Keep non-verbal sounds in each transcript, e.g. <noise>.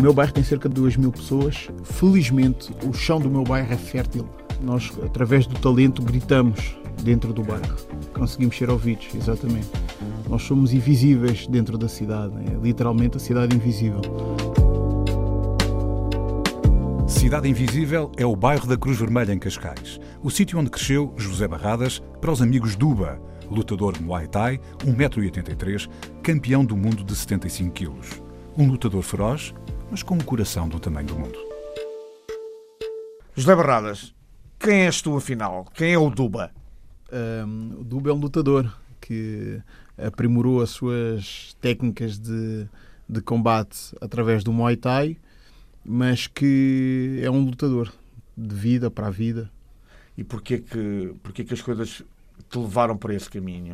O meu bairro tem cerca de 2 mil pessoas. Felizmente, o chão do meu bairro é fértil. Nós, através do talento, gritamos dentro do bairro. Conseguimos ser ouvidos, exatamente. Nós somos invisíveis dentro da cidade. É literalmente a cidade invisível. Cidade Invisível é o bairro da Cruz Vermelha em Cascais, o sítio onde cresceu José Barradas para os amigos Duba, lutador de Muay Thai, 1,83m, campeão do mundo de 75 kg. Um lutador feroz, mas com um coração do tamanho do mundo. José Barradas, quem és tu afinal? Quem é o Duba? Um, o Duba é um lutador que aprimorou as suas técnicas de, de combate através do Muay Thai, mas que é um lutador de vida para a vida. E porquê que, porquê que as coisas te levaram para esse caminho?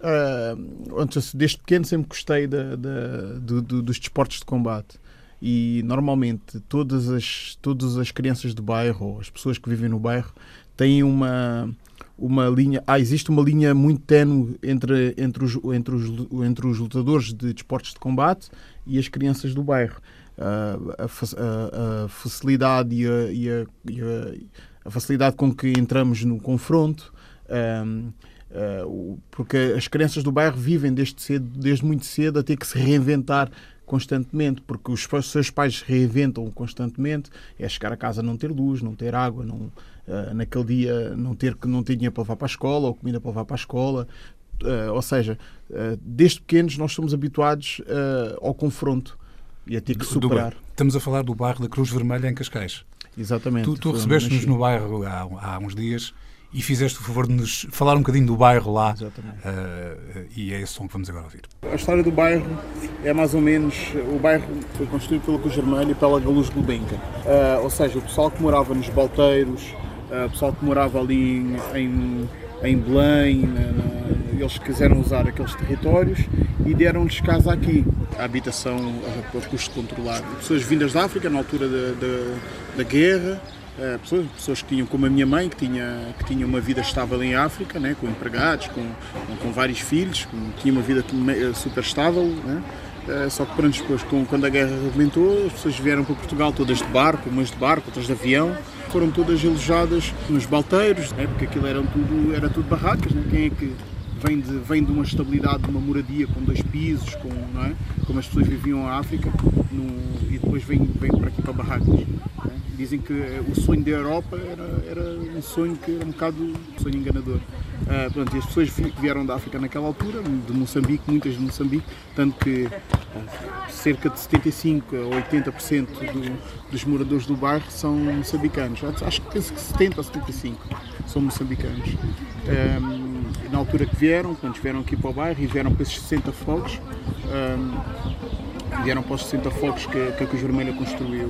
Uh, desde pequeno sempre gostei da, da, do, do, dos desportos de combate e normalmente todas as, todas as crianças do bairro, as pessoas que vivem no bairro, têm uma, uma linha. Ah, existe uma linha muito tenue entre, entre, os, entre, os, entre os lutadores de desportos de combate e as crianças do bairro. Uh, a, a, a, facilidade e, a, e, e a, facilidade com que entramos no confronto. Um, uh, porque as crianças do bairro vivem desde, cedo, desde muito cedo a ter que se reinventar constantemente, porque os seus pais reinventam constantemente, é chegar a casa não ter luz, não ter água, não, uh, naquele dia não ter, não ter dinheiro para levar para a escola ou comida para levar para a escola. Uh, ou seja, uh, desde pequenos nós somos habituados ao confronto e a ter que superar. Estamos a falar do bairro da Cruz Vermelha em Cascais. Exatamente. Tu, tu recebeste-nos no bairro há, há uns dias e fizeste o favor de nos falar um bocadinho do bairro lá. Exatamente. Uh, e é esse som que vamos agora ouvir. A história do bairro é mais ou menos. O bairro foi construído pela Cruz Vermelha e pela Galuz Gulbenkian. Uh, ou seja, o pessoal que morava nos Balteiros, uh, o pessoal que morava ali em, em, em Belém, na, na, eles quiseram usar aqueles territórios e deram-lhes casa aqui, a habitação a, a custo controlado. Pessoas vindas da África na altura da, da, da guerra eh, pessoas, pessoas que tinham, como a minha mãe, que tinha, que tinha uma vida estável em África, né, com empregados, com, com, vários filhos, tinha uma vida eh, super estável. Né, uh, só que pronto, depois, quando a guerra arrebentou, as pessoas vieram para Portugal todas de barco, umas de barco, outras de avião, foram todas alojadas nos balteiros, né, porque aquilo eram tudo, era tudo barracas. Né, quem é que vem de, vem de uma estabilidade, de uma moradia com dois pisos, com, não é? como as pessoas viviam na África, no, e depois vêm, vem para aqui para barracas. É? Dizem que o sonho da Europa era, era um sonho que era um bocado um sonho enganador. Uh, pronto, e as pessoas que vieram da África naquela altura, de Moçambique, muitas de Moçambique, tanto que uh, cerca de 75 a 80% do, dos moradores do bairro são moçambicanos. Acho que penso que 70 ou 75 são moçambicanos. Um, na altura que vieram, quando vieram aqui para o bairro e vieram para esses 60 fogos, um, vieram para os 60 fogos que, que a Cruz Vermelha construiu.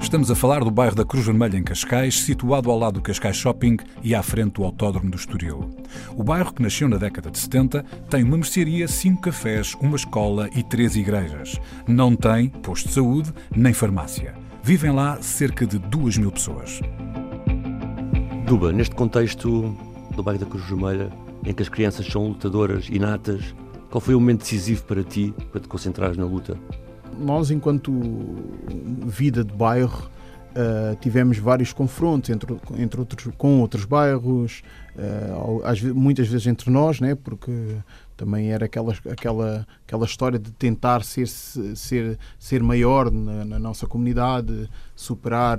Estamos a falar do bairro da Cruz Vermelha em Cascais, situado ao lado do Cascais Shopping e à frente do Autódromo do Estoril. O bairro, que nasceu na década de 70, tem uma mercearia, cinco cafés, uma escola e três igrejas. Não tem posto de saúde nem farmácia. Vivem lá cerca de duas mil pessoas. Duba, neste contexto do bairro da Cruz Vermelha, em que as crianças são lutadoras inatas, qual foi o momento decisivo para ti, para te concentrares na luta? Nós, enquanto vida de bairro, Uh, tivemos vários confrontos entre, entre outros, com outros bairros, uh, às, muitas vezes entre nós, né, porque também era aquela, aquela, aquela história de tentar ser, ser, ser maior na, na nossa comunidade, superar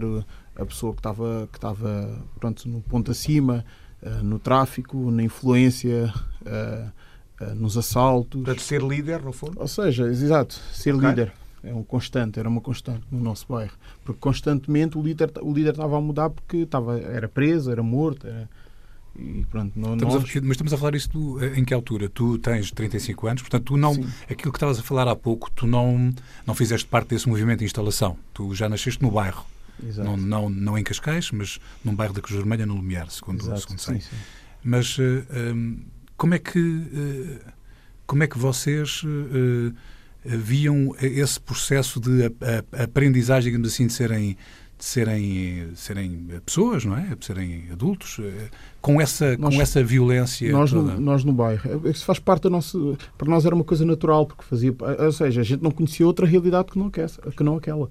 a pessoa que estava, que estava pronto, no ponto acima, uh, no tráfico, na influência, nos assaltos. Portanto, ser líder, no fundo? Ou seja, exato, ser okay. líder é um constante, era uma constante no nosso bairro. Porque constantemente o líder, o líder estava a mudar porque estava, era preso, era morto, era, E pronto, não, estamos nós... a, mas estamos a falar isso tu, em que altura? Tu tens 35 anos, portanto, tu não. Sim. Aquilo que estavas a falar há pouco, tu não, não fizeste parte desse movimento de instalação. Tu já nasceste no bairro. Não, não, não em Cascais, mas num bairro da Cruz Vermelha, no Lumiar, segundo, Exato. segundo. Sim, sim. Mas uh, eh, um, como é que. Uh, como é que vocês. Uh, viam esse processo de aprendizagem, digamos assim, de serem de serem, serem pessoas, não é? De serem adultos, eh, com essa, nós, com essa violência. Nós no, nós no bairro. É, isso faz parte da nossa. Para nós era uma coisa natural, porque fazia. Ou seja, a gente não conhecia outra realidade que não, que não aquela.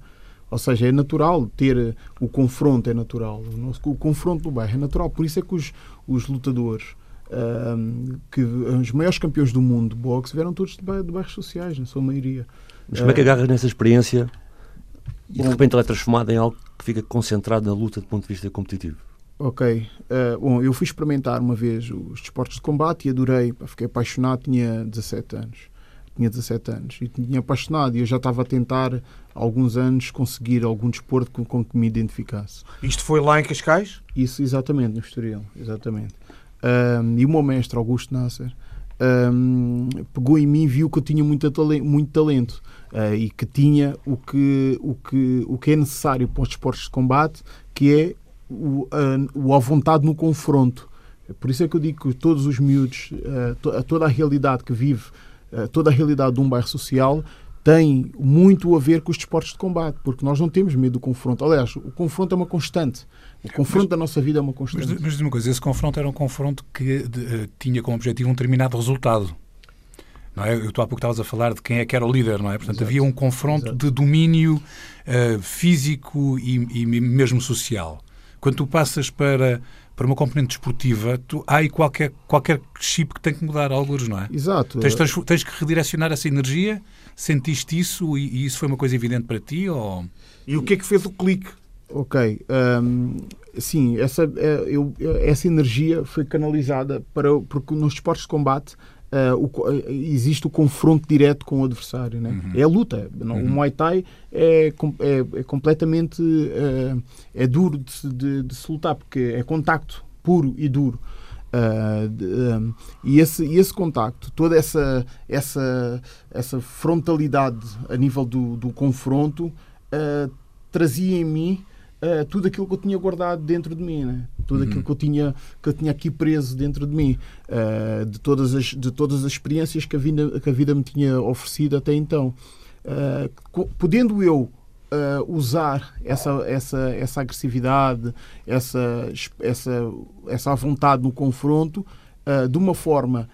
Ou seja, é natural ter o confronto, é natural. O, nosso, o confronto do bairro é natural. Por isso é que os, os lutadores, um, que os maiores campeões do mundo de boxe, vieram todos de, bairros, de bairros sociais, na sua maioria. Mas como é que agarras nessa experiência e de repente ela é transformada em algo que fica concentrado na luta do ponto de vista competitivo? Ok. Uh, bom, eu fui experimentar uma vez os desportos de combate e adorei. Fiquei apaixonado, tinha 17 anos. Tinha 17 anos e tinha apaixonado e eu já estava a tentar há alguns anos conseguir algum desporto com, com que me identificasse. Isto foi lá em Cascais? Isso, exatamente, no Estoril, exatamente. Um, e o meu mestre, Augusto Nasser, um, pegou em mim e viu que eu tinha muito, muito talento uh, e que tinha o que, o, que, o que é necessário para os esportes de combate, que é o, uh, o à vontade no confronto. Por isso é que eu digo que todos os miúdos, uh, to, toda a realidade que vive, toda a realidade de um bairro social, tem muito a ver com os desportos de combate, porque nós não temos medo do confronto. Aliás, o confronto é uma constante. O confronto mas, da nossa vida é uma constante. Mas, mas diz uma coisa, esse confronto era um confronto que de, uh, tinha como objetivo um determinado resultado. Não é? Eu, tu há pouco estavas a falar de quem é que era o líder, não é? Portanto, Exato. havia um confronto Exato. de domínio uh, físico e, e, mesmo social. Quando tu passas para, para uma componente desportiva, tu, há aí qualquer, qualquer chip que tem que mudar, alguns, não é? Exato. Tens, tens, tens, que redirecionar essa energia. Sentiste isso e, e, isso foi uma coisa evidente para ti? Ou... E o que é que fez o clique? Ok. Um, sim, essa, é, eu, essa energia foi canalizada para. Porque nos esportes de combate Uh, o, uh, existe o confronto direto com o adversário. Né? Uhum. É a luta. Uhum. O Muay Thai é, é, é completamente uh, é duro de, de, de, se lutar, porque é contacto puro e duro. De, um, e esse, esse contacto, toda essa, essa, essa frontalidade a nível do, do confronto, trazia em mim uh, tudo aquilo que eu tinha guardado dentro de mim, né? tudo uhum. aquilo que eu, tinha, que eu tinha aqui preso dentro de mim, uh, de, todas as, de todas as experiências que a, vida, que a vida me tinha oferecido até então. Uh, podendo eu Uh, usar essa, essa, essa agressividade, essa, essa, essa vontade no confronto de uma forma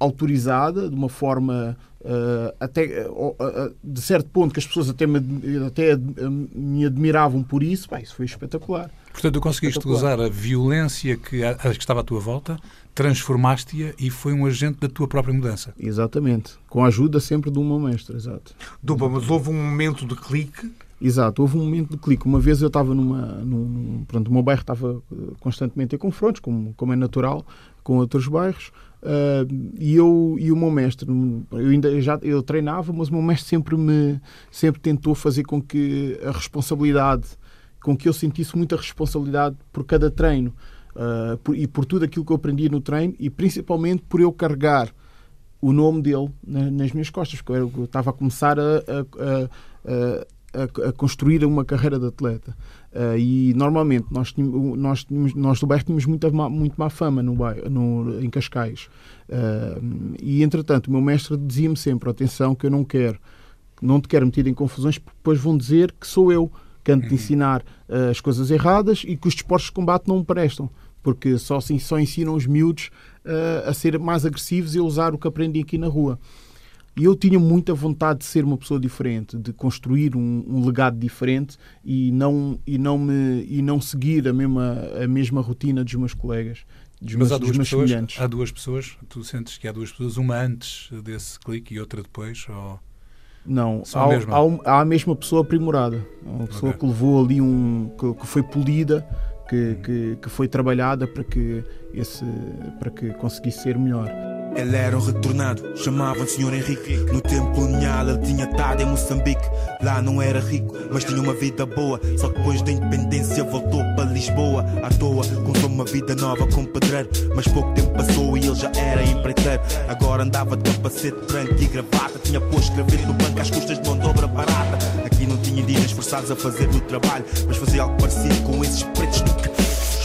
autorizada, de uma forma uh, até uh, de certo ponto que as pessoas até me, até me admiravam por isso, Bem, isso foi espetacular. Portanto, tu conseguiste usar a violência que, a, que estava à tua volta, transformaste-a e foi um agente da tua própria mudança. Exatamente. Com a ajuda sempre de uma mestra, exato. Duba, mas houve um momento de clique Exato, houve um momento de clique. Uma vez eu estava numa. Num, pronto, o meu bairro estava constantemente em confrontos, como, como é natural, com outros bairros. Uh, e eu e o meu mestre, eu ainda já eu treinava, mas o meu mestre sempre me sempre tentou fazer com que a responsabilidade, com que eu sentisse muita responsabilidade por cada treino uh, por, e por tudo aquilo que eu aprendi no treino e principalmente por eu carregar o nome dele na, nas minhas costas, porque eu, eu estava a começar a, a, a, a, construir uma carreira de atleta. Uh, e normalmente nós, tínhamos, nós, tínhamos, nós do bairro tínhamos muita má, muito má fama no bairro, no, em Cascais. Uh, e entretanto, o meu mestre dizia-me sempre: atenção, que eu não quero, não te quero metido em confusões, porque depois vão dizer que sou eu que ando de uhum. ensinar uh, as coisas erradas e que os desportos de combate não me prestam. Porque só assim só ensinam os miúdos a ser mais agressivos e a usar o que aprendi aqui na rua. E eu tinha muita vontade de ser uma pessoa diferente, de construir um, um, legado diferente e não, e, não me, e não seguir a mesma, a mesma rotina dos meus colegas. Dos Mas meus, há duas, pessoas, há duas pessoas, tu sentes que há duas pessoas, uma antes desse clique e outra depois? Ou... Não, há, há, há, a mesma pessoa aprimorada. Uma pessoa okay. que levou ali um. que, que foi polida, que, uhum. que, que, foi trabalhada para que, esse, para que conseguisse ser melhor. Ele era um retornado, chamavam Senhor Henrique. No tempo colonial ele tinha estado em Moçambique. Lá não era rico, mas tinha uma vida boa. Só que depois da independência voltou para Lisboa. À toa, começou uma vida nova como pedreiro. Mas pouco tempo passou e ele já era empreiteiro. Agora andava de capacete branco e gravata. Tinha posto escrever no banco às custas de mão de obra barata. Aqui não tinha indígenas forçados a fazer o trabalho, mas fazia algo parecido com esses pretos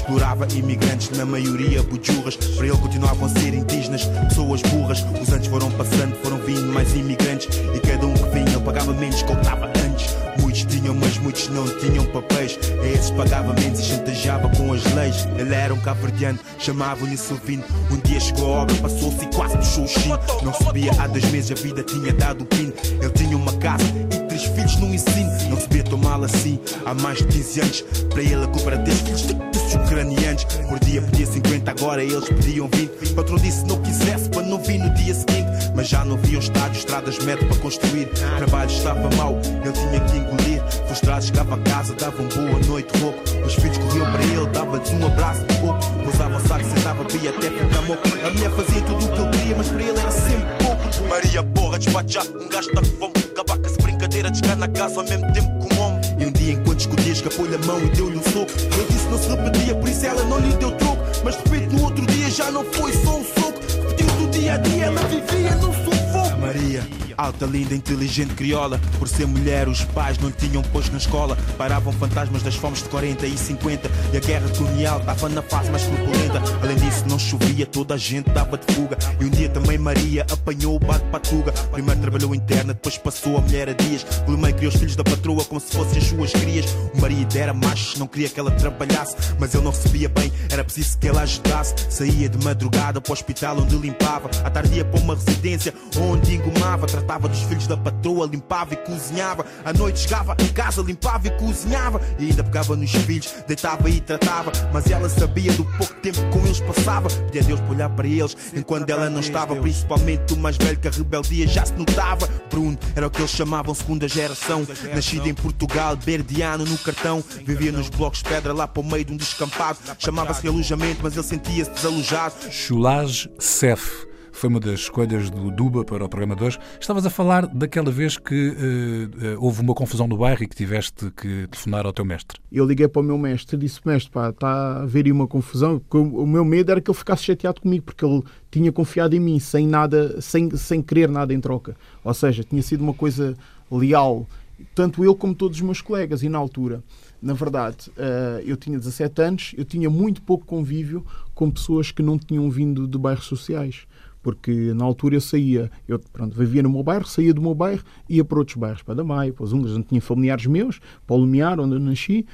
explorava imigrantes, na maioria bujurras. Para ele continuavam a ser indígenas, pessoas burras. Os anos foram passando, foram vindo mais imigrantes. E cada um que vinha pagava menos que ele estava antes. Muitos tinham, mas muitos não tinham papéis. A esses pagava menos e chantageava com as leis. Ele era um caverdiano, chamavam-lhe Silvino. Um dia chegou a obra, passou-se e quase puxou o chino. Não subia há dois meses, a vida tinha dado o pino. Ele tinha uma casa e três filhos no ensino. Não sabia tomá-lo assim há mais de 15 anos. Para ele a culpa era ter filhos ucranianos. Por dia pedia 50, agora eles pediam 20. O patrão disse não quisesse para não vir no dia seguinte. Mas já não haviam estádios, estradas, método para construir. O trabalho estava mau, ele tinha que engolir. Frustrado, chegava a casa, dava um boa noite rouco. Os filhos corriam para ele, dava-lhes um abraço de pouco. Pousava o saco, sentava, bia até ficar moco. A mulher fazia tudo o que ele queria, mas para ele era sempre pouco. Maria, porra, despachar, um gajo está com fome. Cabaca-se brincadeira, descar na casa ao mesmo tempo que um homem. E um dia, enquanto escondia, escapou-lhe a mão e deu-lhe um soco. Ele disse não se repetia, por isso ela não lhe deu troco. Mas de repente, no outro dia, já não foi só um soco. Repetiu do dia a dia, ela vivia num sufoco. Maria. Alta, linda, inteligente, crioula. Por ser mulher, os pais não tinham posto na escola. Paravam fantasmas das fomes de 40 e 50. E a guerra colonial estava na fase mais turbulenta. Além disso, não chovia, toda a gente dava de fuga. E um dia também Maria apanhou o bate patuga. Primeiro trabalhou interna, depois passou a mulher a dias. Pelo meio criou os filhos da patroa como se fossem as suas crias. O marido era macho, não queria que ela trabalhasse. Mas ele não recebia bem, era preciso que ela ajudasse. Saía de madrugada para o hospital onde limpava. À tarde ia para uma residência onde engomava. Dos filhos da patroa, limpava e cozinhava. À noite chegava em casa, limpava e cozinhava. E ainda pegava nos filhos, deitava e tratava. Mas ela sabia do pouco tempo que com eles passava. Pedia a Deus para olhar para eles enquanto ela não estava. Principalmente o mais velho, que a rebeldia já se notava. Bruno era o que eles chamavam segunda geração. Nascido em Portugal, berdiano no cartão. Vivia nos blocos de pedra lá para o meio de um descampado. Chamava-se alojamento, mas ele sentia-se desalojado. Chulage Cef foi uma das escolhas do Duba para o programa de hoje. Estavas a falar daquela vez que uh, uh, houve uma confusão no bairro e que tiveste que telefonar ao teu mestre. Eu liguei para o meu mestre e disse: Mestre, pá, está a haver aí uma confusão. O meu medo era que ele ficasse chateado comigo, porque ele tinha confiado em mim sem nada, sem, sem querer nada em troca. Ou seja, tinha sido uma coisa leal, tanto eu como todos os meus colegas. E na altura, na verdade, uh, eu tinha 17 anos, eu tinha muito pouco convívio com pessoas que não tinham vindo de bairros sociais porque na altura eu saía, eu pronto, vivia no meu bairro, saía do meu bairro, ia para outros bairros, para Damaio, para os Ungas, onde tinha familiares meus, para o Lumiar, onde eu nasci,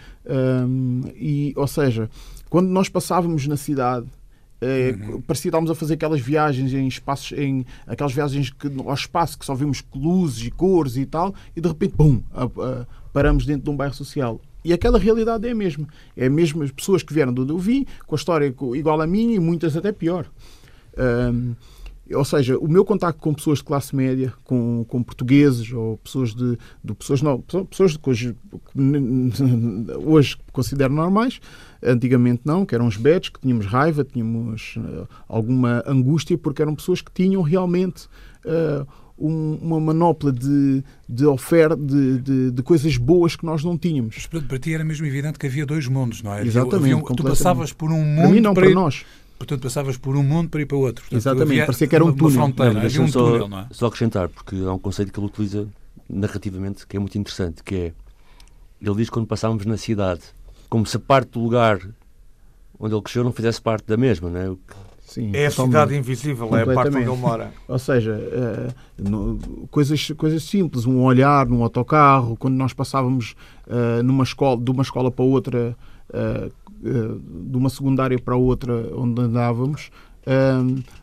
um, e, ou seja, quando nós passávamos na cidade, é, uhum. parecia que estávamos a fazer aquelas viagens em espaços, em aquelas viagens que, ao espaço que só vimos luzes e cores e tal, e de repente, pum, a, a, paramos dentro de um bairro social. E aquela realidade é a mesma. É a mesma as pessoas que vieram de onde eu vim, com a história igual à minha e muitas até pior. Um, ou seja, o meu contacto com pessoas de classe média, com, com portugueses ou pessoas de, de pessoas não, pessoas de hoje, hoje considero normais, antigamente não, que eram os betos, que tínhamos raiva, tínhamos uh, alguma angústia, porque eram pessoas que tinham realmente uh, um, uma manopla de, de oferta de, de, de, coisas boas que nós não tínhamos. Mas para ti era mesmo evidente que havia dois mundos, não é? Exatamente. Havia, tu passavas por um mundo para mim não, para, para nós. Portanto, passavas por um mundo para ir para outro. Portanto, Exatamente, parecia que era um túnel. Fronteira, não, havia um só, túnel, não é? Só acrescentar, porque há um conceito que ele utiliza narrativamente que é muito interessante, que é, ele diz quando passávamos na cidade, como se a parte do lugar onde ele cresceu não fizesse parte da mesma, não é? Sim, é a cidade invisível, é a parte onde ele mora. <laughs> Ou seja, uh, no, coisas, coisas simples, um olhar num autocarro, quando nós passávamos uh, numa escola, de uma escola para outra, uh, de uma secundária para outra onde andávamos,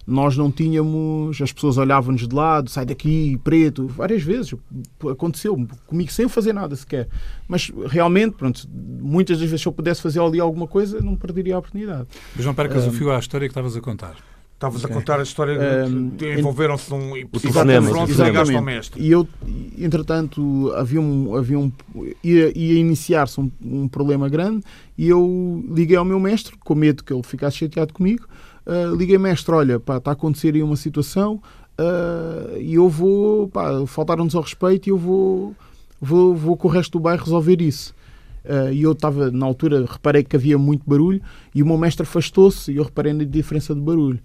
nós não tínhamos, as pessoas olhavam-nos de lado, sai daqui, preto, várias vezes aconteceu comigo sem fazer nada sequer. Mas realmente, pronto, muitas das vezes se eu pudesse fazer ali alguma coisa, não perderia a oportunidade. Mas não percas um, o fio à história que estavas a contar. Estavas okay. a contar a história um, de envolveram-se num exatamente, ao mestre. E eu, entretanto, havia um, havia um ia, ia iniciar-se um, um, problema grande e eu liguei ao meu mestre com medo que ele ficasse chateado comigo uh, liguei mestre, olha, pá, está a acontecer aí uma situação uh, e eu vou, pá, faltaram-nos ao respeito e eu vou, vou, vou com o resto do bairro resolver isso. Uh, e eu estava, na altura, reparei que havia muito barulho e o meu mestre afastou-se e eu reparei na diferença de barulho.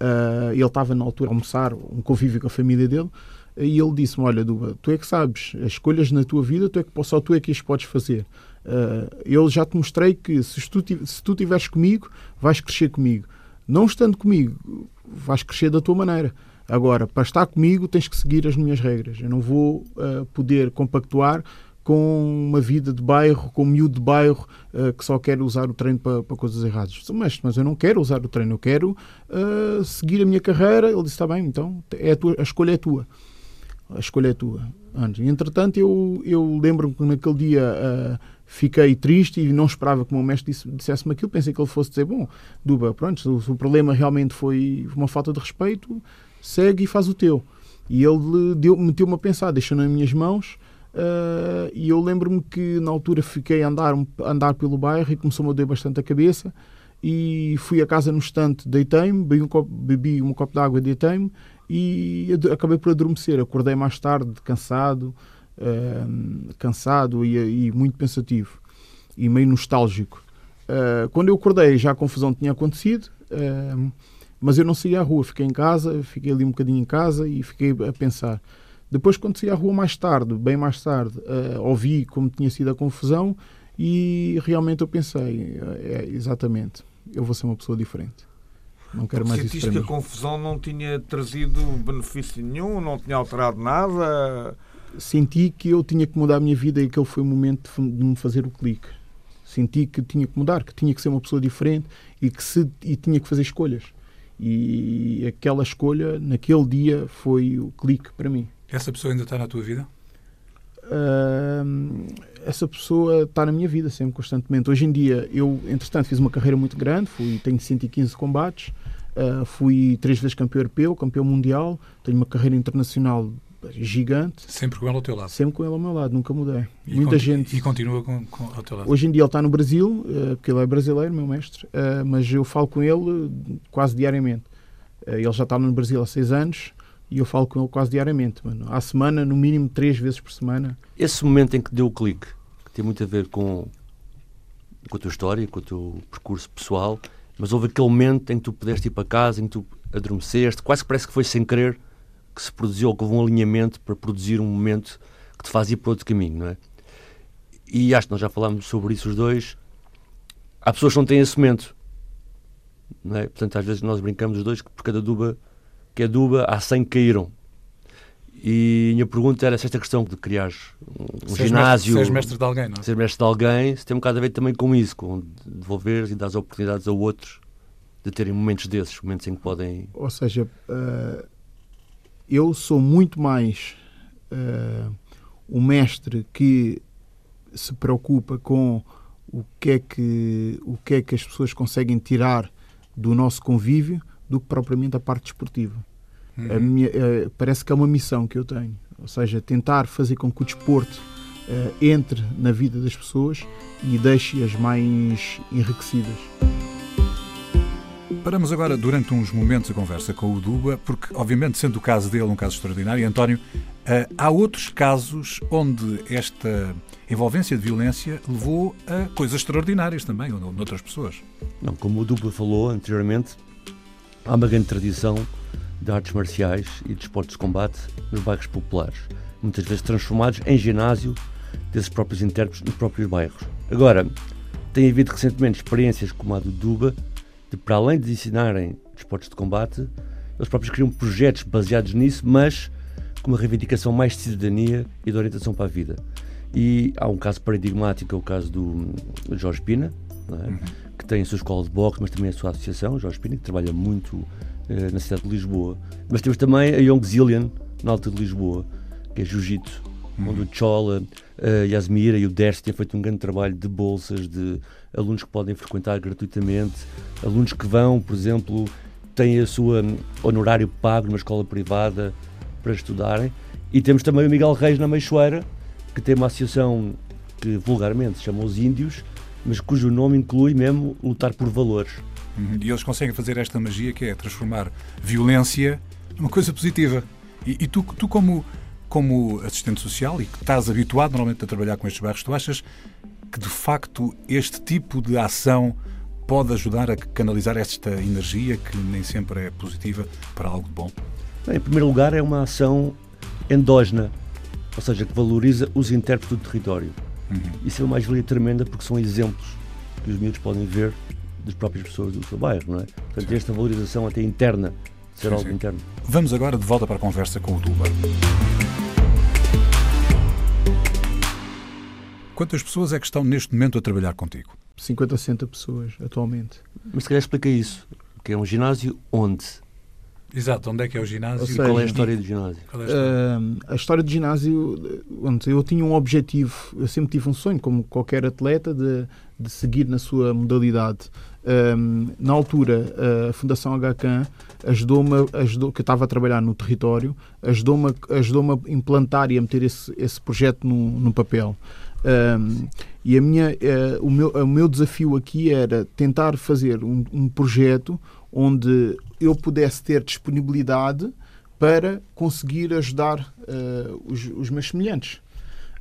Uh, ele estava na altura a almoçar, um convívio com a família dele, e ele disse-me: Olha, Duba, tu é que sabes, as escolhas na tua vida, tu é que, só tu é que as podes fazer. Uh, eu já te mostrei que se tu, se tu estiveres comigo, vais crescer comigo. Não estando comigo, vais crescer da tua maneira. Agora, para estar comigo, tens que seguir as minhas regras. Eu não vou uh, poder compactuar com uma vida de bairro, com um miúdo de bairro uh, que só quer usar o treino para, para coisas erradas. Mas, mas eu não quero usar o treino, eu quero uh, seguir a minha carreira. Ele disse: está bem, então é a, tua, a escolha é tua. A escolha é tua. Antes. Entretanto, eu, eu lembro-me que naquele dia uh, fiquei triste e não esperava que o meu mestre dissesse-me aquilo. Pensei que ele fosse dizer: Bom, Duba, pronto, se o problema realmente foi uma falta de respeito, segue e faz o teu. E ele meteu-me a pensar, deixou nas minhas mãos Uh, e eu lembro-me que na altura fiquei a andar, andar pelo bairro e começou-me a doer bastante a cabeça. E fui a casa no estante, deitei-me, bebi um copo, bebi um copo de água, deitei-me e acabei por adormecer. Acordei mais tarde, cansado, uh, cansado e, e, muito pensativo e meio nostálgico. Uh, quando eu acordei, já a confusão tinha acontecido, mas eu não saí à rua, fiquei em casa, fiquei ali um bocadinho em casa e fiquei a pensar depois, quando saí à rua mais tarde, bem mais tarde, uh, ouvi como tinha sido a confusão e realmente eu pensei, é, exatamente, eu vou ser uma pessoa diferente. Não quero mais isso para que mim. a confusão não tinha trazido benefício nenhum, não tinha alterado nada? Senti que eu tinha que mudar a minha vida e aquele foi o momento de me fazer o clique. Senti que tinha que mudar, que tinha que ser uma pessoa diferente e que se, e tinha que fazer escolhas. E aquela escolha, naquele dia, foi o clique para mim. Essa pessoa ainda está na tua vida? Uh, essa pessoa está na minha vida sempre, constantemente. Hoje em dia, eu, entretanto, fiz uma carreira muito grande, fui, tenho 115 combates, uh, fui três vezes campeão europeu, campeão mundial, tenho uma carreira internacional gigante. Sempre com ele ao teu lado? Sempre com ele ao meu lado, nunca mudei. E Muita gente... E continua com, com, ao teu lado? Hoje em dia ele está no Brasil, uh, porque ele é brasileiro, meu mestre, uh, mas eu falo com ele quase diariamente. Ele já está no Brasil há seis anos, e eu falo com ele quase diariamente, mano. À semana, no mínimo três vezes por semana. Esse momento em que deu o clique, que tem muito a ver com, com a tua história, com o teu percurso pessoal, mas houve aquele momento em que tu pudeste ir para casa, em que tu adormeceste, quase que parece que foi sem querer que se produziu, que houve um alinhamento para produzir um momento que te fazia para outro caminho, não é? E acho que nós já falámos sobre isso os dois. Há pessoas que não têm esse momento, não é? Portanto, às vezes nós brincamos os dois que por cada duba que é Duba, há 100 que caíram. E a minha pergunta era se esta questão de criar um ginásio. Mestre, mestre de alguém, não é? Ser mestre de alguém, se tem um bocado a ver também com isso, com devolver e dar as oportunidades a outros de terem momentos desses, momentos em que podem. Ou seja, uh, eu sou muito mais uh, um mestre que se preocupa com o que é que, o que, é que as pessoas conseguem tirar do nosso convívio do que propriamente a parte desportiva. Uhum. A minha, uh, parece que é uma missão que eu tenho, ou seja, tentar fazer com que o desporto uh, entre na vida das pessoas e deixe-as mais enriquecidas. Paramos agora durante uns momentos a conversa com o Duba, porque, obviamente, sendo o caso dele um caso extraordinário, António, uh, há outros casos onde esta envolvência de violência levou a coisas extraordinárias também, ou noutras pessoas. Não, como o Duba falou anteriormente, há uma grande tradição de artes marciais e de esportes de combate nos bairros populares, muitas vezes transformados em ginásio desses próprios intérpretes nos próprios bairros. Agora, tem havido recentemente experiências como a do Duba, de para além de ensinarem esportes de combate, eles próprios criam projetos baseados nisso, mas com uma reivindicação mais de cidadania e de orientação para a vida. E há um caso paradigmático, é o caso do Jorge Pina, é? uhum tem a sua escola de boxe, mas também a sua associação, Jorge Pina, que trabalha muito eh, na cidade de Lisboa. Mas temos também a Young Zillion, na Alta de Lisboa, que é jiu-jitsu, uhum. onde o Chola, a Yasmira e o Dersi têm feito um grande trabalho de bolsas, de alunos que podem frequentar gratuitamente, alunos que vão, por exemplo, têm a sua hum, honorário pago numa escola privada para estudarem. E temos também o Miguel Reis na Meixoeira, que tem uma associação que vulgarmente se chama Os Índios, mas cujo nome inclui mesmo lutar por valores. Uhum. E eles conseguem fazer esta magia que é transformar violência numa coisa positiva. E, e tu, tu como, como assistente social e que estás habituado normalmente a trabalhar com estes bairros, tu achas que de facto este tipo de ação pode ajudar a canalizar esta energia que nem sempre é positiva para algo de bom? Bem, em primeiro lugar, é uma ação endógena, ou seja, que valoriza os intérpretes do território. Uhum. Isso é uma mais-valia tremenda porque são exemplos que os miúdos podem ver das próprias pessoas do seu bairro, não é? Portanto, sim. esta valorização até interna, ser sim, algo sim. interno. Vamos agora de volta para a conversa com o Duba. Quantas pessoas é que estão neste momento a trabalhar contigo? 50 ou 60 pessoas atualmente. Mas se calhar explica isso, que é um ginásio onde? Exato, onde é que é o ginásio? Seja, qual é a história do ginásio? É a, história? Uh, a história do ginásio, eu tinha um objetivo, eu sempre tive um sonho, como qualquer atleta, de, de seguir na sua modalidade. Um, na altura, a Fundação HCAN ajudou-me, ajudou, que eu estava a trabalhar no território, ajudou-me ajudou a implantar e a meter esse, esse projeto no, no papel. Um, e a minha, uh, o, meu, o meu desafio aqui era tentar fazer um, um projeto onde eu pudesse ter disponibilidade para conseguir ajudar uh, os, os, meus semelhantes.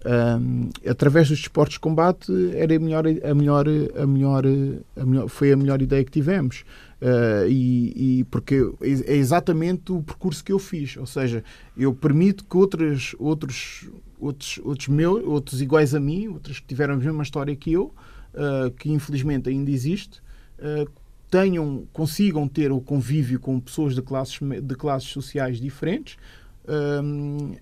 Um, através dos desportos de combate era a melhor, a melhor, a melhor, a melhor foi a melhor ideia que tivemos uh, e, e, porque é exatamente o percurso que eu fiz ou seja eu permito que outros outros outros outros meus outros iguais a mim outros que tiveram a mesma história que eu uh, que infelizmente ainda existe uh, tenham, consigam ter o convívio com pessoas de classes, de classes sociais diferentes, um,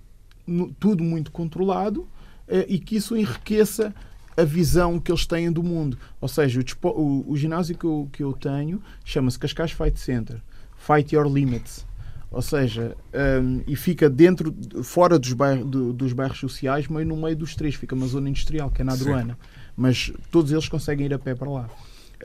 no, tudo muito controlado, uh, e que isso enriqueça a visão que eles têm do mundo. Ou seja, o, o, o ginásio que eu, que eu tenho chama-se Cascais Fight Center. Fight Your Limits. Ou seja, um, e fica dentro, fora dos, bairros, do, dos bairros sociais, meio no meio dos três. Fica uma zona industrial, que é na aduana. Mas todos eles conseguem ir a pé para lá.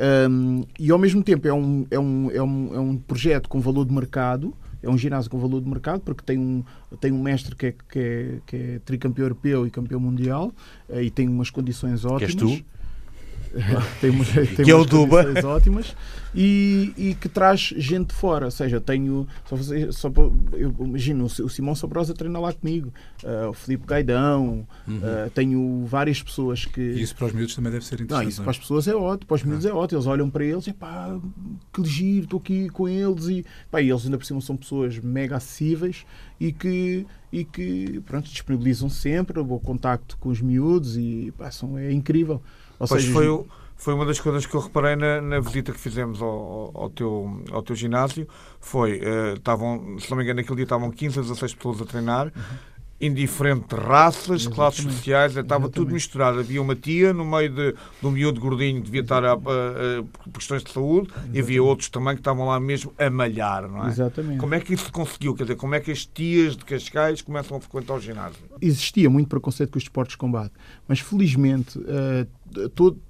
Um, e ao mesmo tempo é um, é, um, é, um, é um projeto com valor de mercado, é um ginásio com valor de mercado, porque tem um, tem um mestre que é, que é, que é tricampeão europeu e campeão mundial uh, e tem umas condições ótimas. Que és tu? <laughs> que é o Duba. ótimas e, e, que traz gente de fora. Ou seja, tenho. Só, só, eu imagino, o Simão Sobrosa treina lá comigo, uh, o Filipe Gaidão, uhum. uh, tenho várias pessoas que. E isso para os miúdos também deve ser interessante. Não, isso não é? para as pessoas é ótimo, para os miúdos ah. é ótimo. Eles olham para eles e pá, que giro, estou aqui com eles e, pá, e eles ainda por cima são pessoas mega acessíveis e que, e que pronto, disponibilizam sempre o contacto com os miúdos e pá, são, é incrível. Ou pois seja, foi, o, foi uma das coisas que eu reparei na, na visita que fizemos ao, ao, teu, ao teu ginásio. Foi, uh, estavam, se não me engano, naquele dia estavam 15 a 16 pessoas a treinar. Uhum indiferente raças, Exatamente. classes sociais, estava Exatamente. tudo misturado. Havia uma tia no meio de, de um miúdo gordinho que devia estar a, a, a, por questões de saúde Exatamente. e havia outros também que estavam lá mesmo a malhar, não é? Exatamente. Como é que isso se conseguiu? Quer dizer, como é que as tias de Cascais começam a frequentar o ginásio? Existia muito preconceito com os esportes de combate, mas felizmente uh, todo,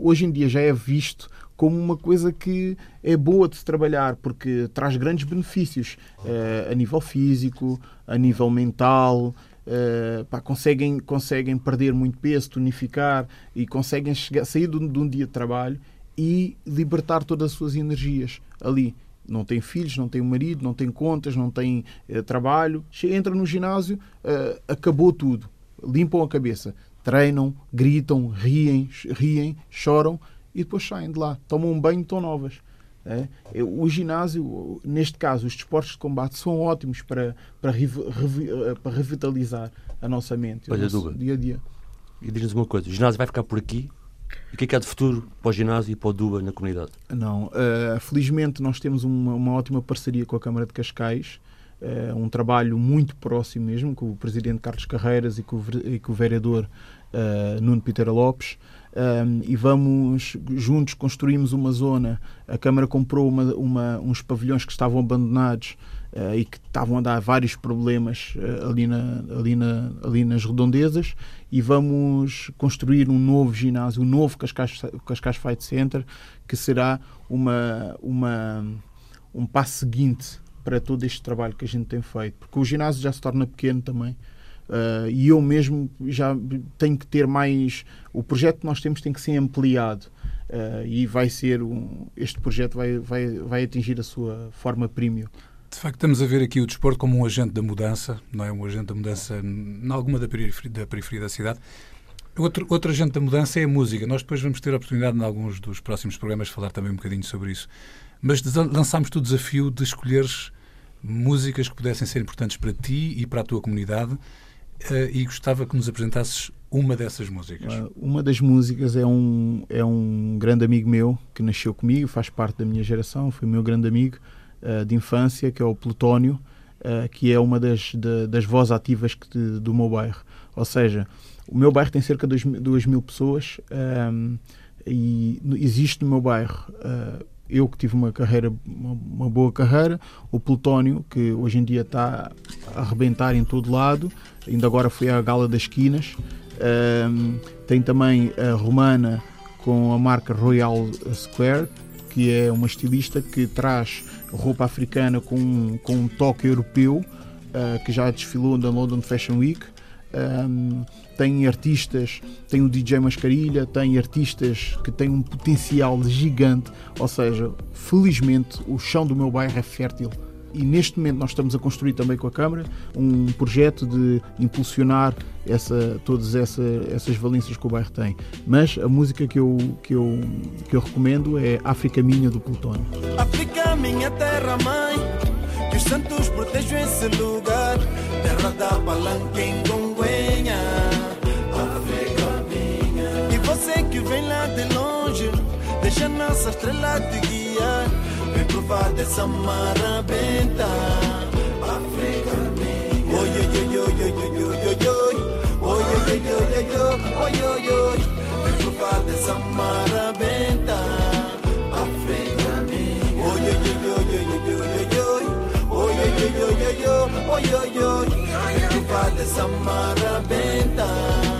hoje em dia já é visto como uma coisa que é boa de se trabalhar, porque traz grandes benefícios uh, a nível físico, a nível mental. Uh, pá, conseguem, conseguem perder muito peso, tonificar e conseguem chegar, sair de, de um dia de trabalho e libertar todas as suas energias ali. Não tem filhos, não tem marido, não tem contas, não tem uh, trabalho. Entra no ginásio, acabou tudo. Limpam a cabeça, treinam, gritam, riem, riem, choram e depois saem de lá, tomam um banho estão novas. É? O ginásio, neste caso, os desportos de combate são ótimos para, para, para revitalizar a nossa mente, Olha, o nosso dia a dia. E diz-nos uma coisa: o ginásio vai ficar por aqui? E o que é que há de futuro para o ginásio e para o Duba na comunidade? Não, uh, felizmente nós temos uma, uma, ótima parceria com a Câmara de Cascais, uh, um trabalho muito próximo mesmo, com o Presidente Carlos Carreiras e com o, e com o Vereador uh, Nuno Piteira Lopes um, e vamos juntos construímos uma zona. A Câmara comprou uma, uma, uns pavilhões que estavam abandonados uh, e que estavam a dar vários problemas uh, ali, na, ali, na, ali nas redondezas e vamos construir um novo ginásio, um novo Cascais, Cascais Fight Center, que será uma, uma, um passo seguinte para todo este trabalho que a gente tem feito, porque o ginásio já se torna pequeno também. Uh, e eu mesmo já tenho que ter mais. O projeto que nós temos tem que ser ampliado. Uh, e vai ser um, este projeto vai, vai, vai atingir a sua forma premium. De facto, estamos a ver aqui o desporto como um agente da mudança, não é? Um agente da mudança em alguma da periferia da, periferia da cidade. Outro, outro agente da mudança é a música. Nós depois vamos ter a oportunidade, em alguns dos próximos programas, de falar também um bocadinho sobre isso. Mas lançámos-te o desafio de escolheres músicas que pudessem ser importantes para ti e para a tua comunidade e gostava que nos apresentasses uma dessas músicas. Uma das músicas é um, é um grande amigo meu que nasceu comigo, faz parte da minha geração, foi meu grande amigo uh, de infância, que é o Plutónio, uh, que é uma das, de, das vozes ativas que, do meu bairro. Ou seja, o meu bairro tem cerca de 2 mil pessoas um, e existe no meu bairro. Uh, eu que tive uma carreira, uma, uma, boa carreira, o Plutónio, que hoje em dia está a arrebentar em todo lado, ainda agora foi à Gala das Esquinas. Um, tem também a Romana com a marca Royal Square, que é uma estilista que traz roupa africana com, com um toque europeu, uh, que já desfilou na London Fashion Week. Um, tem artistas, tem o DJ Mascarilha, tem artistas que têm um potencial gigante, ou seja, felizmente o chão do meu bairro é fértil. E neste momento nós estamos a construir também com a Câmara um projeto de impulsionar essa, todas essa, essas valências que o bairro tem. Mas a música que eu, que eu, que eu recomendo é África Minha do Plutónio. África, minha terra mãe, que os santos protejam esse lugar, terra da palanca em que vem lá de longe, deixa nossa estrela te guiar. Vem provar dessa marra benta. África minha. Oi, oi, oi, oi, oi, oi, oi, oi. Oi, oi, oi, oi, oi, oi, oi. Vem provar dessa marra Oi, oi, oi, Oi, oi, oi, oi, oi, oi, oi, oi. Oi, oi, oi, oi, oi, oi, oi, oi. Vem provar dessa marra benta.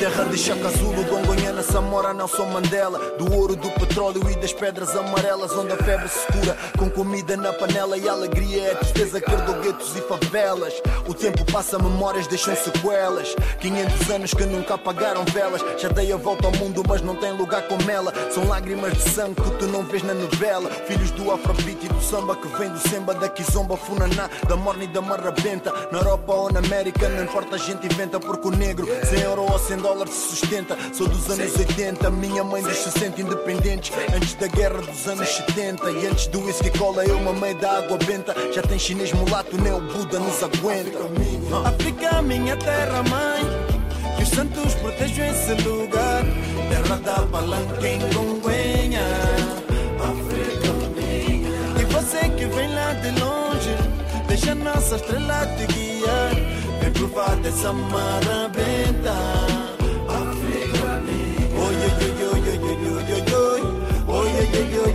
Terra de Chaka Zulu, Gongonhana, Samora, Nelson Mandela. Do ouro, do petróleo e das pedras amarelas Onde a febre se cura com comida na panela. E a alegria é tristeza que herdou guetos e favelas. O tempo passa, memórias deixam sequelas. 500 anos que nunca apagaram velas. Já dei a volta ao mundo, mas não tem lugar como ela. São lágrimas de sangue que tu não vês na novela. Filhos do afrobeat e do samba que vem do semba Da kizomba, funaná, da morna e da marrabenta. Na Europa ou na América, não importa a gente inventa Porque o negro, sem euro ou sem dólar dólar se sustenta. Sou dos anos 80, minha mãe dos 60 independentes. Antes da guerra dos anos 70 e antes do whisky cola, eu mamei da água benta. Já tem chinês mulato, nem o Buda nos aguenta. África, minha terra mãe. Que os santos protejam esse lugar. Terra da palanca em Congonha. África, minha. E você que vem lá de longe, deixa nossa estrela te guiar. Vem provar dessa marabenta.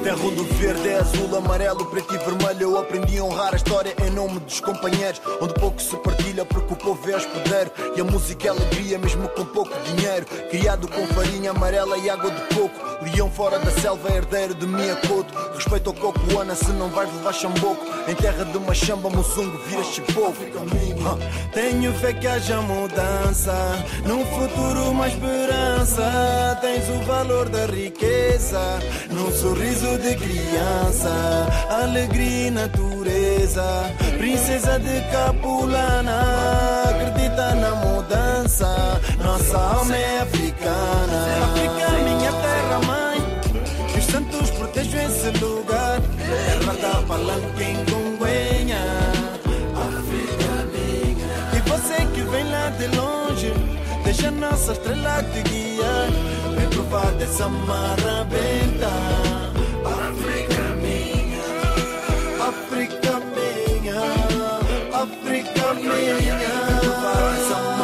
Terra onde verde é azul, amarelo, preto e vermelho. Eu aprendi a honrar a história em nome dos companheiros. Onde pouco se partilha porque o povo é hospedeiro. E a música é alegria, mesmo com pouco dinheiro. Criado com farinha amarela e água de coco. Leão fora da selva, herdeiro de minha coto. Respeito ao coco, Ana, se não vais levar chamboco. Em terra de uma chamba, mozungo, vira chipoco. Tenho fé que haja mudança. Num futuro, uma esperança. Tens o valor da riqueza. Num sorriso de criança, alegria e natureza, princesa de Capulana, acredita na mudança, nossa alma é africana. África, minha terra mãe, que os santos protejam esse lugar, terra da palanca em Gonguenha. África minha. E você que vem lá de longe, deixa nossa estrela te guiar, vem provar dessa marabenta. Africa minha, Africa minha.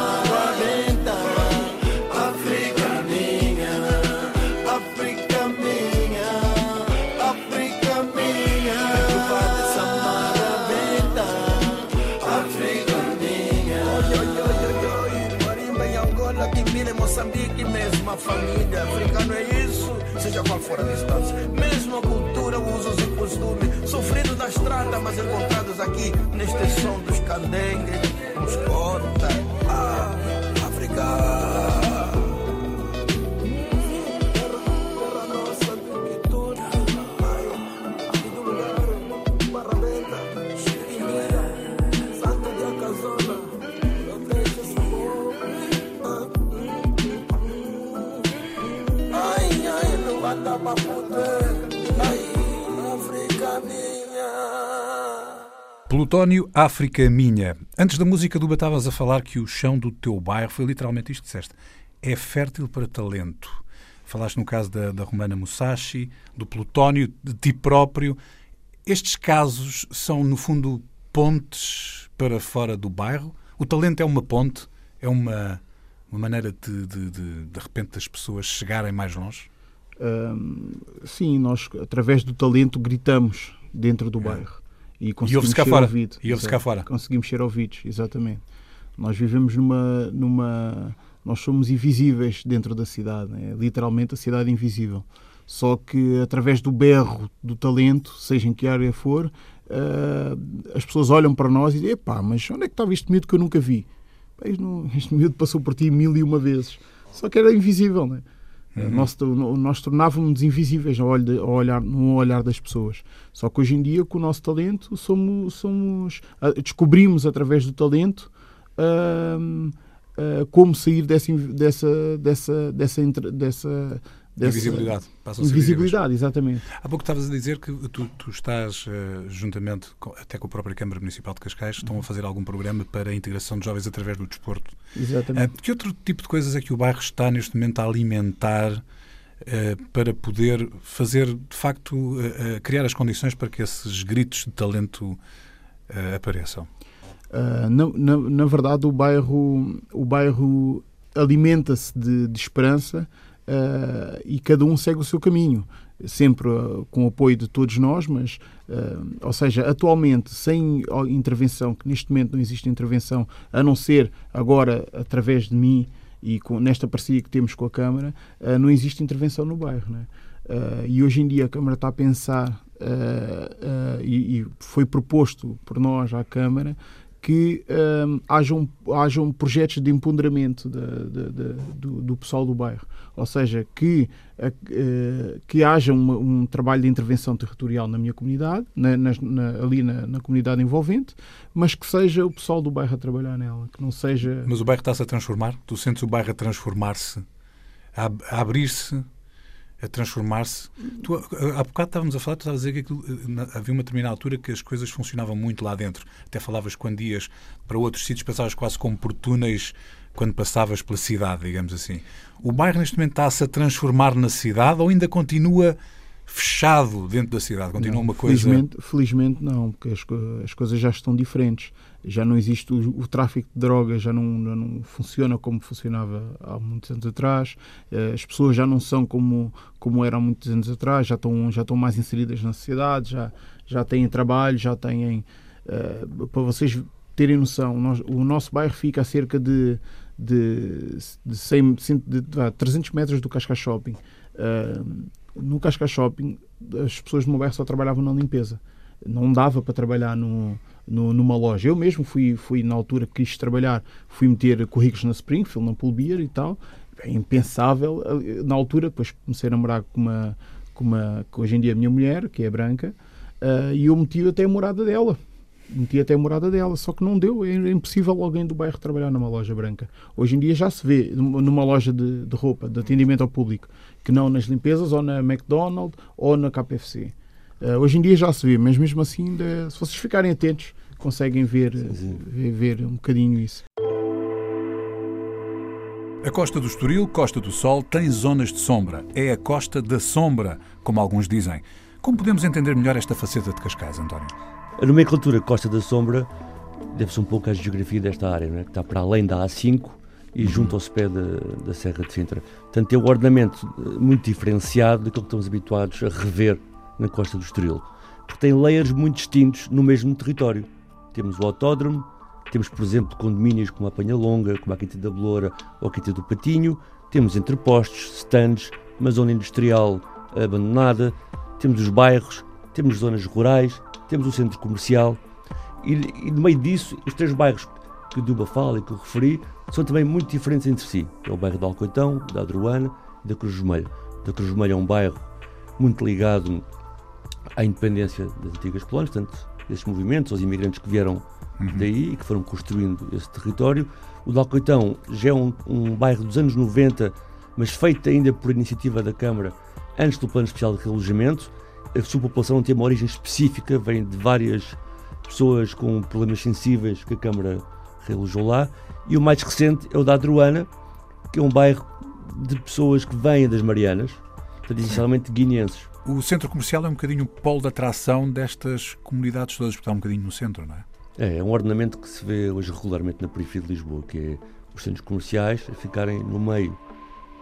Mesma família. Africano é isso, seja qual for a distância. Mesma cultura, usos e costumes. Sofridos na estrada, mas encontrados aqui neste som dos candengues, nos corta. Plutónio, África Minha. Antes da música do estavas a falar que o chão do teu bairro foi literalmente isto que disseste. É fértil para talento. Falaste no caso da, da Romana Musashi, do Plutónio, de ti próprio. Estes casos são, no fundo, pontes para fora do bairro? O talento é uma ponte? É uma, uma maneira de, de, de, de repente, das pessoas chegarem mais longe? Sim, nós, através do talento, gritamos dentro do é. bairro. E conseguimos e ser fora. ouvidos. E ouve-se cá fora. Conseguimos ser ouvidos, exatamente. Nós vivemos numa. numa nós somos invisíveis dentro da cidade, é literalmente a cidade invisível. Só que através do berro do talento, seja em que área for, uh, as pessoas olham para nós e dizem: epá, mas onde é que estava este miúdo que eu nunca vi? <laughs> Este miúdo passou por ti mil e uma vezes. Só que era invisível, não é? Uhum. Nós, nós tornávamos invisíveis ao, olho, ao olhar, no olhar das pessoas. Só que hoje em dia, com o nosso talento, somos, somos descobrimos através do talento uh, uh, como sair dessa, dessa, dessa, dessa, dessa Invisibilidade. Invisibilidade, exatamente. Há pouco estavas a dizer que tu, tu estás, uh, juntamente com, até com a própria Câmara Municipal de Cascais, estão a uhum. fazer algum programa para a integração de jovens através do desporto. Exatamente. Uh, que outro tipo de coisas é que o bairro está neste momento a alimentar uh, para poder fazer, de facto, criar as condições para que esses gritos de talento apareçam? Na, na, na, verdade, o bairro, o bairro alimenta-se de, de esperança uh, e cada um segue o seu caminho, sempre uh, com o apoio de todos nós, mas, uh, ou seja, atualmente, sem intervenção, que neste momento não existe intervenção, a não ser agora através de mim e com, nesta parceria que temos com a Câmara, não existe intervenção no bairro. Né? e hoje em dia a Câmara está a pensar, e, e foi proposto por nós à Câmara, que um, hajam, hajam projetos de empoderamento de, de, de, do, do, pessoal do bairro. Ou seja, que, uh, que haja um trabalho de intervenção territorial na minha comunidade, na, na, ali na, na, comunidade envolvente, mas que seja o pessoal do bairro a trabalhar nela, que não seja... Mas o bairro está-se a transformar? Tu sentes o bairro a transformar-se? A, a abrir-se a transformar-se. Há bocado estávamos a falar, tu estavas a dizer que aquilo, havia uma determinada altura que as coisas funcionavam muito lá dentro. Até falavas quando ias para outros sítios, passavas quase como por túneis quando passavas pela cidade, digamos assim. O bairro neste momento está-se a transformar na cidade ou ainda continua fechado dentro da cidade? Continua não, uma coisa. Felizmente, felizmente não, porque as, as coisas já estão diferentes já não existe o, o tráfico de drogas, já não, não, funciona como funcionava há muitos anos atrás, eh, as pessoas já não são como, como eram há muitos anos atrás, já estão, já estão mais inseridas na sociedade, já, já têm trabalho, já têm. Uh, para vocês terem noção, nós, o nosso bairro fica a cerca de, de, de, 100, de, de 300 metros do Cascais Shopping. Uh, no Cascais Shopping, as pessoas do meu bairro só trabalhavam na limpeza. Não dava para trabalhar no, no, numa loja. Eu mesmo fui, fui, na altura que quis trabalhar, fui meter currículos na Springfield, na Pulbeer e tal. É impensável. Na altura, depois comecei a namorar com uma, com uma que hoje em dia é a minha mulher, que é branca, uh, e eu meti até a morada dela. Meti até a morada dela, só que não deu. É impossível alguém do bairro trabalhar numa loja branca. Hoje em dia já se vê numa loja de, de roupa, de atendimento ao público, que não nas limpezas, ou na McDonald's, ou na KPFC. Uh, hoje em dia já se vê, mas mesmo assim, de, se vocês ficarem atentos, conseguem ver, sim, sim. ver, um bocadinho isso. A Costa do Estoril, Costa do Sol, tem zonas de sombra. É a Costa da Sombra, como alguns dizem. Como podemos entender melhor esta faceta de Cascais, António? A nomenclatura Costa da Sombra deve-se um pouco à geografia desta área, não é? que está para além da A5 e uhum. junto ao pé da, da Serra de Sintra. Portanto, tem um ordenamento eh, muito diferenciado daquilo que estamos habituados a rever na Costa do Estoril, porque tem layers muito distintos no mesmo território. Temos o autódromo, Temos, por exemplo, condomínios como a Panha Longa, como a Quinta da Beloura ou a Quinta do Patinho. Temos entrepostos, stands, uma zona industrial abandonada. Temos os bairros, temos zonas rurais, temos o centro comercial. E, e no meio disso, os três bairros que o Duba fala e que eu referi são também muito diferentes entre si. É o bairro de Alcoitão, da Adruana e da Cruz Vermelha. Da Cruz Vermelha é um bairro muito ligado à independência das antigas colónias, portanto, esses movimentos, os imigrantes que vieram uhum. daí e que foram construindo esse território. O de Alcoitão já é um, um bairro dos anos 90, mas feito ainda por iniciativa da Câmara antes do Plano Especial de Realojamento. A sua população não tem uma origem específica, vem de várias pessoas com problemas sensíveis que a Câmara relojou lá. E o mais recente é o da Adruana, que é um bairro de pessoas que vêm das Marianas, portanto, essencialmente guineenses. O centro comercial é um bocadinho o polo de atração destas comunidades todas, porque está um bocadinho no centro, não é? É, é um ordenamento que se vê hoje regularmente na periferia de Lisboa, que é os centros comerciais a ficarem no meio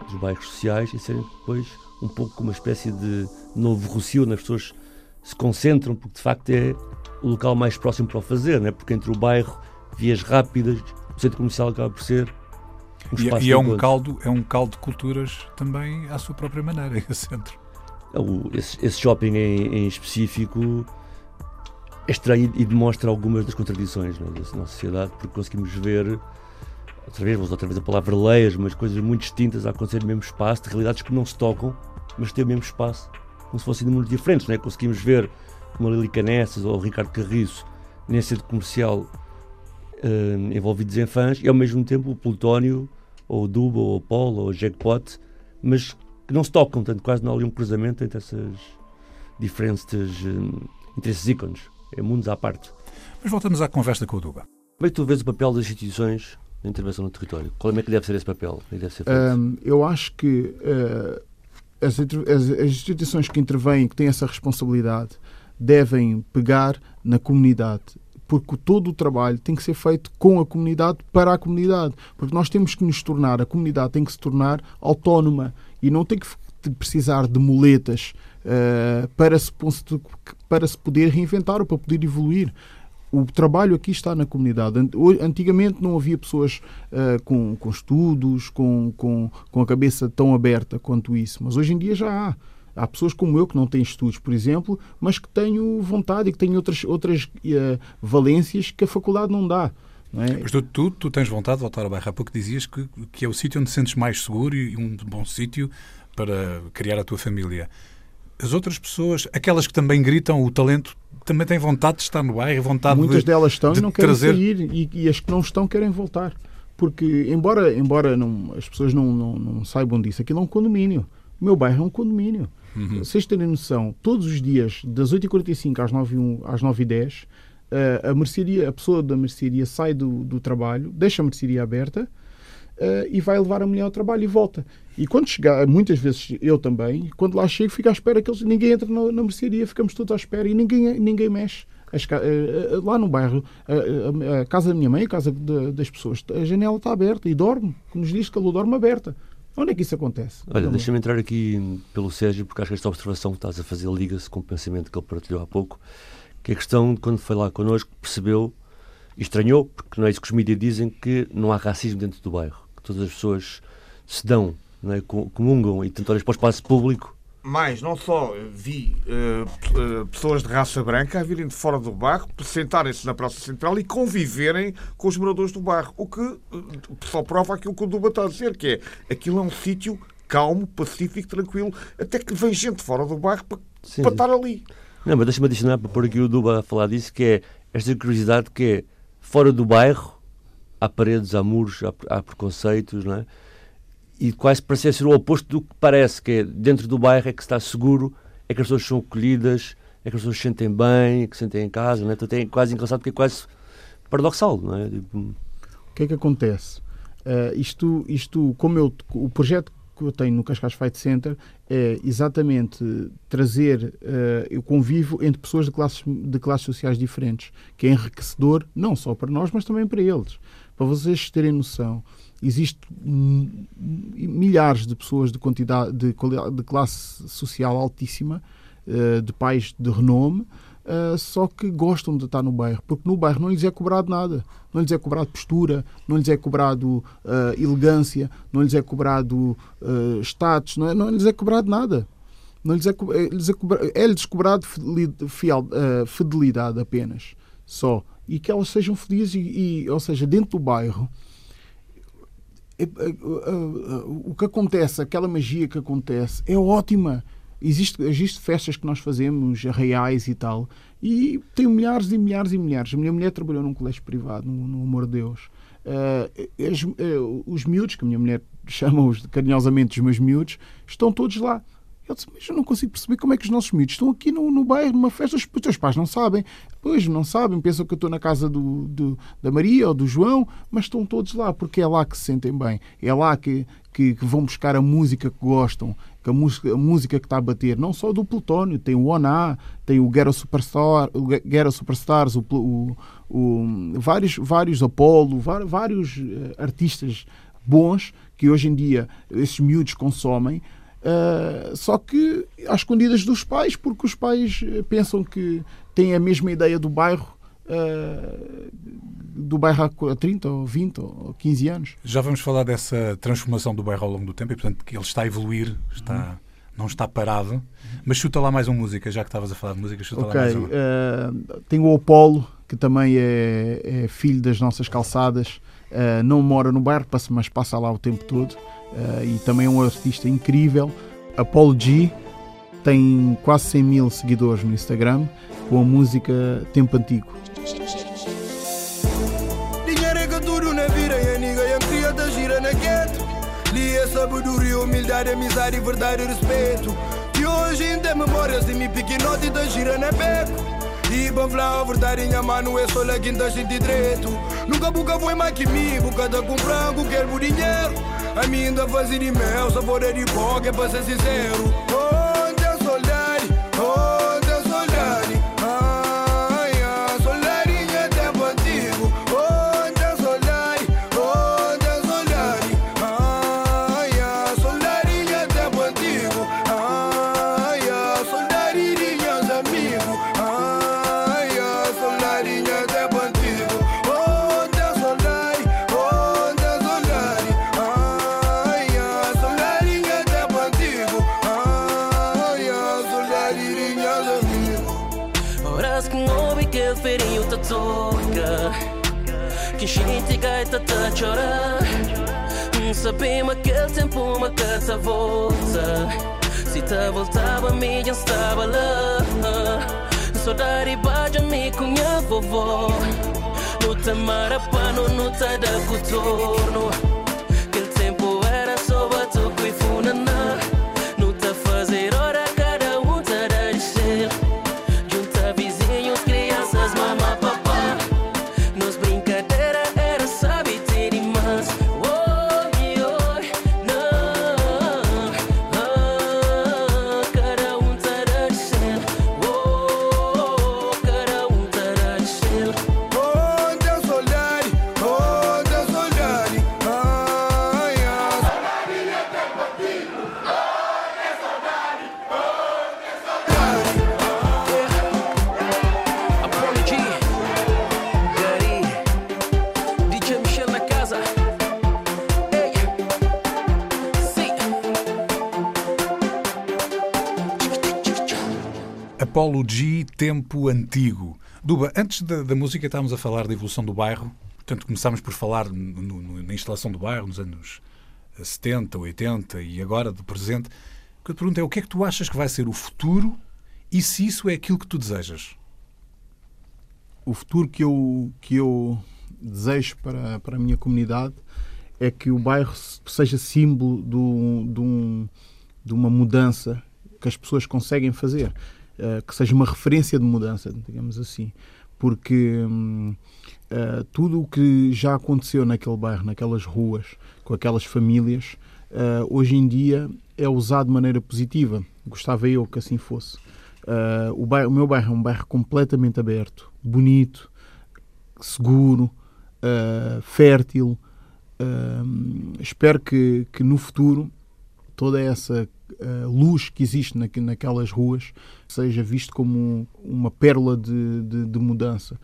dos bairros sociais e serem depois um pouco como uma espécie de novo Rocio, nas pessoas se concentram, porque de facto é o local mais próximo para o fazer, né? porque entre o bairro, vias rápidas, o centro comercial acaba por ser um espaço e, e é um caldo é um caldo de culturas também à sua própria maneira <laughs> esse centro é esse, esse shopping em, em, específico é estranho e demonstra algumas das contradições né, da nossa sociedade porque conseguimos ver outra vez, vou outra vez a palavra leias, mas coisas muito distintas a acontecer no mesmo espaço, de realidades que não se tocam, mas têm o mesmo espaço, como se fossem de mundos diferentes. Né? Conseguimos ver como a Lili Canessas ou o Ricardo Carriço, nesse centro comercial uh, envolvidos em fãs, e ao mesmo tempo o Plutónio, ou o Duba, ou o Polo, ou o Jackpot, mas que não se tocam, tanto quase não há ali um cruzamento entre essas diferentes, uh, entre esses ícones. É mundos à parte. Mas voltamos à conversa com o Duba. Como é que tu vês o papel das instituições na intervenção no território? Qual é que deve ser esse papel? É deve ser um, eu acho que uh, as, as, as, instituições que intervêm, que têm essa responsabilidade, devem pegar na comunidade. Porque todo o trabalho tem que ser feito com a comunidade, para a comunidade. Porque nós temos que nos tornar, a comunidade tem que se tornar autónoma e não tem que precisar de muletas uh, para, se, para se poder reinventar ou para poder evoluir o trabalho aqui está na comunidade. Antigamente não havia pessoas uh, com, com estudos, com, com, com a cabeça tão aberta quanto isso, mas hoje em dia já há. Há pessoas como eu que não têm estudos, por exemplo, mas que têm vontade e que têm outras, outras uh, valências que a faculdade não dá. É? Mas tu, tu, tu, tens vontade de voltar ao bairro. Há pouco dizias que, que é o sítio onde te sentes mais seguro e um bom sítio para criar a tua família. As outras pessoas, aquelas que também gritam o talento também têm vontade de estar no bairro, vontade Muitas de, delas estão de e não querem trazer... sair e, e, as que não estão querem voltar. Porque, embora, embora não, as pessoas não, não, não, saibam disso, aquilo é um condomínio. O meu bairro é um condomínio. Uhum. Vocês terem noção, todos os dias, das 8h45 às 9h10, às 9h10 a, mercearia, a pessoa da mercearia sai do, do trabalho, deixa a mercearia aberta uh, e vai levar a mulher ao trabalho e volta. E quando chegar, muitas vezes eu também, quando lá chego, fico à espera que eles, ninguém entra na, na mercearia, ficamos todos à espera e ninguém, ninguém mexe. As, uh, lá no bairro, a, casa da minha mãe, a casa de, das pessoas, a janela está aberta e dorme, como nos diz que ela dorme aberta. Onde é que isso acontece? Olha, deixa-me entrar aqui pelo Sérgio, porque acho que esta observação que estás a fazer liga-se com o pensamento que ele partilhou há pouco, que a questão de quando foi lá connosco, percebeu e estranhou, porque não é isso que os mídias dizem, que não há racismo dentro do bairro, que todas as pessoas se dão, não é, comungam e tentam olhar para o espaço público mais, não só vi uh, pessoas de raça branca a virem de fora do bairro, sentarem-se na Praça Central e conviverem com os moradores do bairro. O que uh, só prova aquilo que o Duba está a dizer, que é aquilo é um sítio calmo, pacífico, tranquilo, até que vem gente fora do bairro para, para estar ali. Não, mas deixa-me adicionar para pôr aqui o Duba a falar disso, que é esta curiosidade que é fora do bairro há paredes, há muros, há, há preconceitos, não é? E quase parece ser o oposto do que parece, que é dentro do bairro é que está seguro, é que as pessoas são acolhidas, é que as pessoas se sentem bem, que se sentem em casa, não é? Então é quase engraçado porque é quase paradoxal, não é? Tipo... O que é que acontece? Uh, isto, isto, como eu, o projeto que eu tenho no Cascais Fight Center é exatamente trazer uh, o convívio entre pessoas de classes, de classes sociais diferentes, que é enriquecedor não só para nós, mas também para eles. Para vocês terem noção, existem milhares de pessoas de quantidade de, de classe social altíssima, uh, de pais de renome, uh, só que gostam de estar no bairro, porque no bairro não lhes é cobrado nada. Não lhes é cobrado postura, não lhes é cobrado uh, elegância, não lhes é cobrado uh, status, não, é, não lhes é cobrado nada. Não lhes é, é, lhes é, cobrado, é lhes cobrado fidelidade apenas, só. E que elas sejam felizes, e, e ou seja, dentro do bairro, o que acontece, aquela magia que acontece, é ótima. Existe, existe festas que nós fazemos, reais e tal, e tem milhares e milhares e milhares. A minha mulher trabalhou num colégio privado, no, no Amor de Deus. Uh, as, uh, os miúdos, que a minha mulher <laughs> chama-os carinhosamente os meus miúdos, estão todos lá. Eu disse, mas eu não consigo perceber como é que os nossos miúdos estão aqui no, no bairro, numa festa, os teus pais não sabem. Pois, não sabem, pensam que eu estou na casa do, do, da Maria ou do João, mas estão todos lá, porque é lá que se sentem bem. É lá que, que, que vão buscar a música que gostam, que a, música, a música que está a bater, não só do Plutónio, tem o Oná, tem o Ghetto Superstar, o Ghetto Superstars, o, o, o, vários, vários Apollo, vários eh, artistas bons que hoje em dia esses miúdos consomem Uh, só que às escondidas dos pais, porque os pais eh, pensam que têm a mesma ideia do bairro uh, do bairro há 30 ou 20 ou 15 anos. Já vamos falar dessa transformação do bairro ao longo do tempo e, portanto, que ele está a evoluir, está, uhum. não está parado. Mas chuta lá mais uma música, já que estavas a falar de música, chuta okay. lá mais uma. Uh, tem o Apolo, que também é, é filho das nossas calçadas. não mora no bairro, mas passa lá o tempo todo uh, e também é um artista incrível. Apollo G tem quase 100 mil seguidores no Instagram com a música Tempo Antigo. Dinheiro é que tudo na vida e a cria da gira na gueto. é sabedoria, humildade, amizade, verdade e respeito. E hoje ainda memórias de me pequenote da gira na beco. E pra falar a verdade, minha mano é só lá quinta gente direito. Nunca buca foi mais que mim, buca tá comprando, quero dinheiro. A mim ainda fazer de mel, sabor é de boca, é pra ser sincero. Chorar. Sabemos aquele tempo uma carta volta. Se tá voltava, me já estava lá. Saudade baixa me com minha vovó. No tamara pano, no tá da contorno. Apollo G, Tempo Antigo. Duba, antes da, da, música estávamos a falar da evolução do bairro. Portanto, começámos por falar no, no, na instalação do bairro nos anos 70, 80 e agora do presente. O que eu te pergunto é o que é que tu achas que vai ser o futuro e se isso é aquilo que tu desejas? O futuro que eu, que eu desejo para, para a minha comunidade é que o bairro seja símbolo um, de uma mudança que as pessoas conseguem fazer. Eh, que seja uma referência de mudança, digamos assim, porque uh, tudo o que já aconteceu naquele bairro, naquelas ruas, com aquelas famílias, uh, hoje em dia é usado de maneira positiva. Gostava eu que assim fosse. o, bairro, o meu bairro é um bairro completamente aberto, bonito, seguro, fértil. espero que, que no futuro toda essa uh, luz que existe na, naquelas ruas seja visto como uma pérola de, de, de, mudança.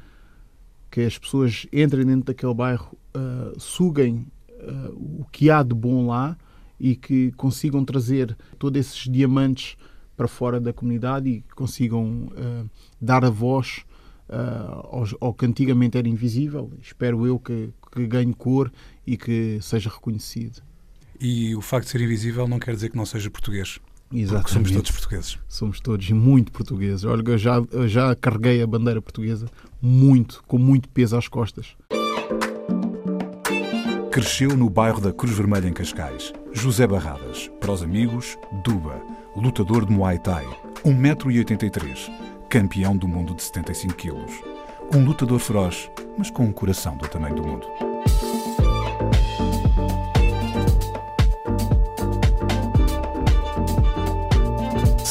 Que as pessoas entrem dentro daquele bairro, uh, suguem uh, o que há de bom lá e que consigam trazer todos esses diamantes para fora da comunidade e consigam dar a voz ao, ao, que antigamente era invisível. Espero eu que, que ganhe cor e que seja reconhecido. E o facto de ser invisível não quer dizer que não seja português. Exatamente. Porque somos todos portugueses. Somos todos muito portugueses. Olha, eu já, eu já carreguei a bandeira portuguesa muito, com muito peso às costas. Cresceu no bairro da Cruz Vermelha em Cascais. José Barradas, para os amigos, Duba, lutador de Muay Thai, 1,83m, campeão do mundo de 75 kg. Um lutador feroz, mas com um coração do tamanho do mundo.